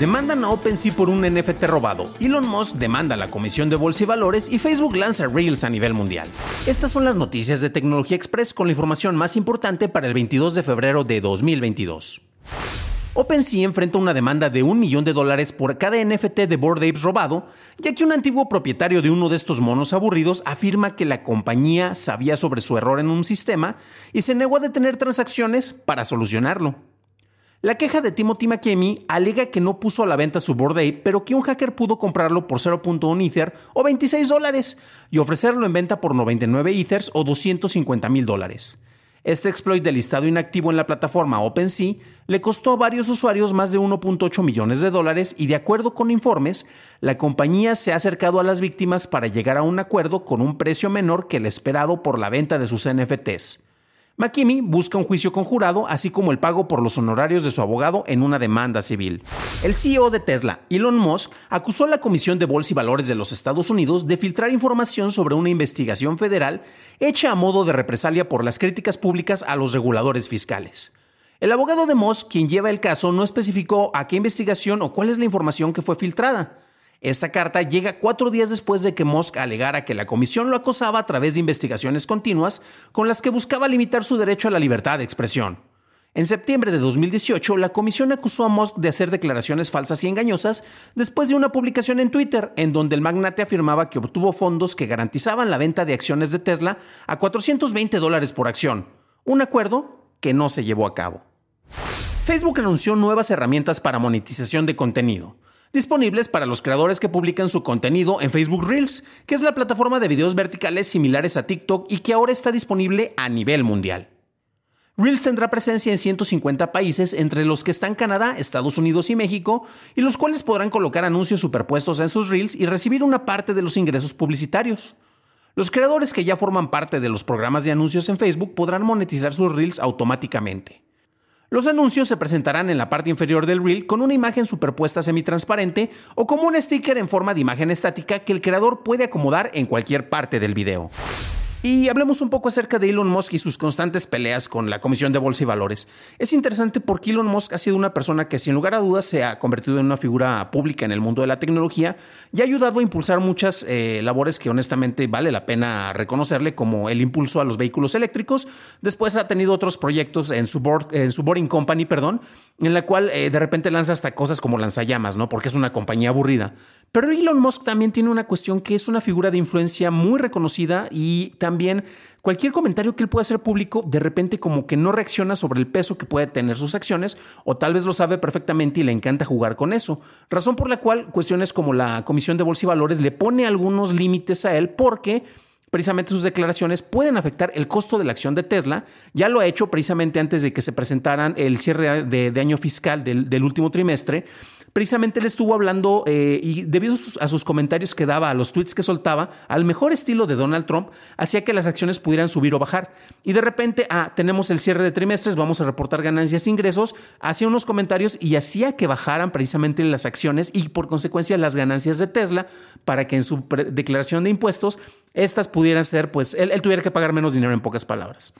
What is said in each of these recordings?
Demandan a OpenSea por un NFT robado. Elon Musk demanda a la Comisión de Bolsa y Valores y Facebook lanza Reels a nivel mundial. Estas son las noticias de Tecnología Express con la información más importante para el 22 de febrero de 2022. OpenSea enfrenta una demanda de un millón de dólares por cada NFT de Bored Apes robado, ya que un antiguo propietario de uno de estos monos aburridos afirma que la compañía sabía sobre su error en un sistema y se negó a detener transacciones para solucionarlo. La queja de Timothy McKemey alega que no puso a la venta su Bored pero que un hacker pudo comprarlo por 0.1 Ether o 26 dólares y ofrecerlo en venta por 99 Ethers o 250 mil dólares. Este exploit del listado inactivo en la plataforma OpenSea le costó a varios usuarios más de 1.8 millones de dólares y de acuerdo con informes, la compañía se ha acercado a las víctimas para llegar a un acuerdo con un precio menor que el esperado por la venta de sus NFTs. McKinney busca un juicio conjurado, así como el pago por los honorarios de su abogado en una demanda civil. El CEO de Tesla, Elon Musk, acusó a la Comisión de Bolsa y Valores de los Estados Unidos de filtrar información sobre una investigación federal hecha a modo de represalia por las críticas públicas a los reguladores fiscales. El abogado de Musk, quien lleva el caso, no especificó a qué investigación o cuál es la información que fue filtrada. Esta carta llega cuatro días después de que Musk alegara que la comisión lo acosaba a través de investigaciones continuas con las que buscaba limitar su derecho a la libertad de expresión. En septiembre de 2018, la comisión acusó a Musk de hacer declaraciones falsas y engañosas después de una publicación en Twitter en donde el magnate afirmaba que obtuvo fondos que garantizaban la venta de acciones de Tesla a 420 dólares por acción, un acuerdo que no se llevó a cabo. Facebook anunció nuevas herramientas para monetización de contenido disponibles para los creadores que publican su contenido en Facebook Reels, que es la plataforma de videos verticales similares a TikTok y que ahora está disponible a nivel mundial. Reels tendrá presencia en 150 países, entre los que están Canadá, Estados Unidos y México, y los cuales podrán colocar anuncios superpuestos en sus Reels y recibir una parte de los ingresos publicitarios. Los creadores que ya forman parte de los programas de anuncios en Facebook podrán monetizar sus Reels automáticamente. Los anuncios se presentarán en la parte inferior del reel con una imagen superpuesta semitransparente o como un sticker en forma de imagen estática que el creador puede acomodar en cualquier parte del video. Y hablemos un poco acerca de Elon Musk y sus constantes peleas con la Comisión de Bolsa y Valores. Es interesante porque Elon Musk ha sido una persona que sin lugar a dudas se ha convertido en una figura pública en el mundo de la tecnología y ha ayudado a impulsar muchas eh, labores que honestamente vale la pena reconocerle, como el impulso a los vehículos eléctricos. Después ha tenido otros proyectos en su, board, en su Boring Company, perdón, en la cual eh, de repente lanza hasta cosas como lanzallamas, ¿no? Porque es una compañía aburrida. Pero Elon Musk también tiene una cuestión que es una figura de influencia muy reconocida y también cualquier comentario que él pueda hacer público de repente como que no reacciona sobre el peso que puede tener sus acciones o tal vez lo sabe perfectamente y le encanta jugar con eso. Razón por la cual cuestiones como la Comisión de Bolsa y Valores le pone algunos límites a él porque precisamente sus declaraciones pueden afectar el costo de la acción de Tesla. Ya lo ha hecho precisamente antes de que se presentaran el cierre de, año fiscal del último trimestre precisamente él estuvo hablando eh, y debido a sus, comentarios que daba, a los tweets que soltaba, al mejor estilo de Donald Trump, hacía que las acciones pudieran subir o bajar. Y de repente, ah, tenemos el cierre de trimestres, vamos a reportar ganancias e ingresos, hacía unos comentarios y hacía que bajaran precisamente las acciones y por consecuencia las ganancias de Tesla para que en su declaración de impuestos estas pudieran ser, pues él tuviera que pagar menos dinero en pocas palabras.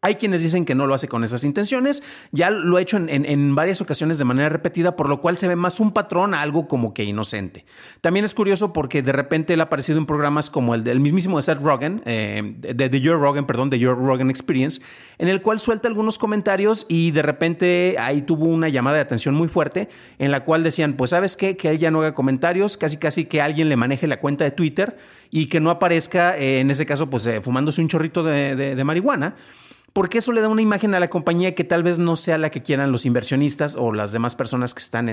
Hay quienes dicen que no lo hace con esas intenciones, ya lo ha hecho en, varias ocasiones de manera repetida, por lo cual se ve más un patrón algo como que inocente. También es curioso porque de repente él ha aparecido en programas como el del mismísimo de Seth Rogen, eh, de, The Joe Rogan, perdón, de Joe Rogan Experience, en el cual suelta algunos comentarios y de repente ahí tuvo una llamada de atención muy fuerte en la cual decían, pues sabes qué, que él ya no haga comentarios, casi casi que alguien le maneje la cuenta de Twitter y que no aparezca, eh, en ese caso, pues fumándose un chorrito de marihuana porque eso le da una imagen a la compañía que tal vez no sea la que quieran los inversionistas o las demás personas que están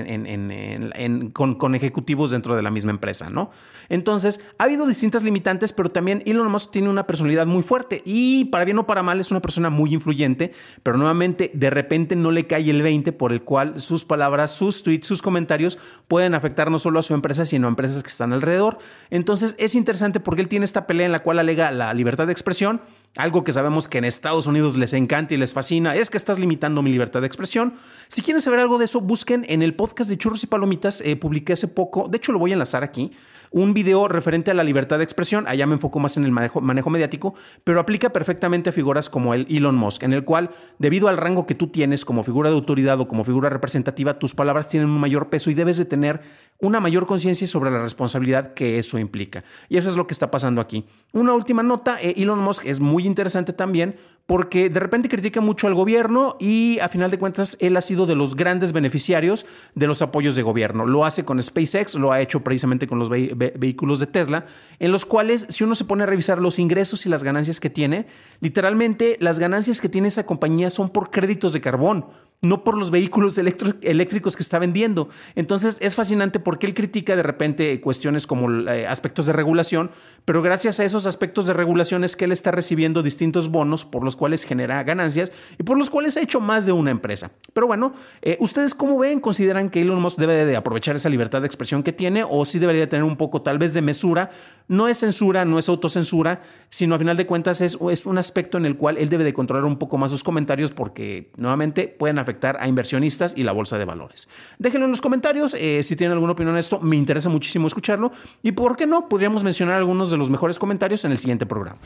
con, ejecutivos dentro de la misma empresa, ¿no? Entonces, ha habido distintas limitantes, pero también Elon Musk tiene una personalidad muy fuerte y para bien o para mal es una persona muy influyente, pero nuevamente de repente no le cae el 20 por el cual sus palabras, sus tweets, sus comentarios pueden afectar no solo a su empresa, sino a empresas que están alrededor. Entonces, es interesante porque él tiene esta pelea en la cual alega la libertad de expresión, algo que sabemos que en Estados Unidos les encanta y les fascina es que estás limitando mi libertad de expresión. Si quieren saber algo de eso, busquen en el podcast de Churros y Palomitas. Eh, publiqué hace poco, de hecho lo voy a enlazar aquí un video referente a la libertad de expresión, allá me enfoco más en el manejo, mediático, pero aplica perfectamente a figuras como el Elon Musk, en el cual, debido al rango que tú tienes como figura de autoridad o como figura representativa, tus palabras tienen un mayor peso y debes de tener una mayor conciencia sobre la responsabilidad que eso implica. Y eso es lo que está pasando aquí. Una última nota, eh, Elon Musk es muy interesante también porque de repente critica mucho al gobierno y a final de cuentas él ha sido de los grandes beneficiarios de los apoyos de gobierno. Lo hace con SpaceX, lo ha hecho precisamente con los vehículos de Tesla, en los cuales si uno se pone a revisar los ingresos y las ganancias que tiene, literalmente las ganancias que tiene esa compañía son por créditos de carbón no por los vehículos eléctricos que está vendiendo. Entonces es fascinante porque él critica de repente cuestiones como eh, aspectos de regulación, pero gracias a esos aspectos de regulación es que él está recibiendo distintos bonos por los cuales genera ganancias y por los cuales ha hecho más de una empresa. Pero bueno, eh, ¿ustedes cómo ven? ¿Consideran que Elon Musk debe de aprovechar esa libertad de expresión que tiene o sí debería tener un poco tal vez de mesura? No es censura, no es autocensura, sino a final de cuentas es, un aspecto en el cual él debe de controlar un poco más sus comentarios porque nuevamente pueden afectar a inversionistas y la bolsa de valores. Déjenlo en los comentarios eh, si tienen alguna opinión en esto, me interesa muchísimo escucharlo y por qué no, podríamos mencionar algunos de los mejores comentarios en el siguiente programa.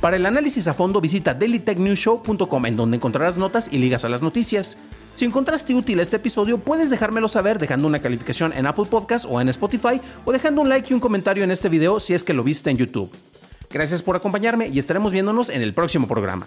Para el análisis a fondo visita dailytechnewshow.com en donde encontrarás notas y ligas a las noticias. Si encontraste útil este episodio, puedes dejármelo saber dejando una calificación en Apple Podcast o en Spotify o dejando un like y un comentario en este video si es que lo viste en YouTube. Gracias por acompañarme y estaremos viéndonos en el próximo programa.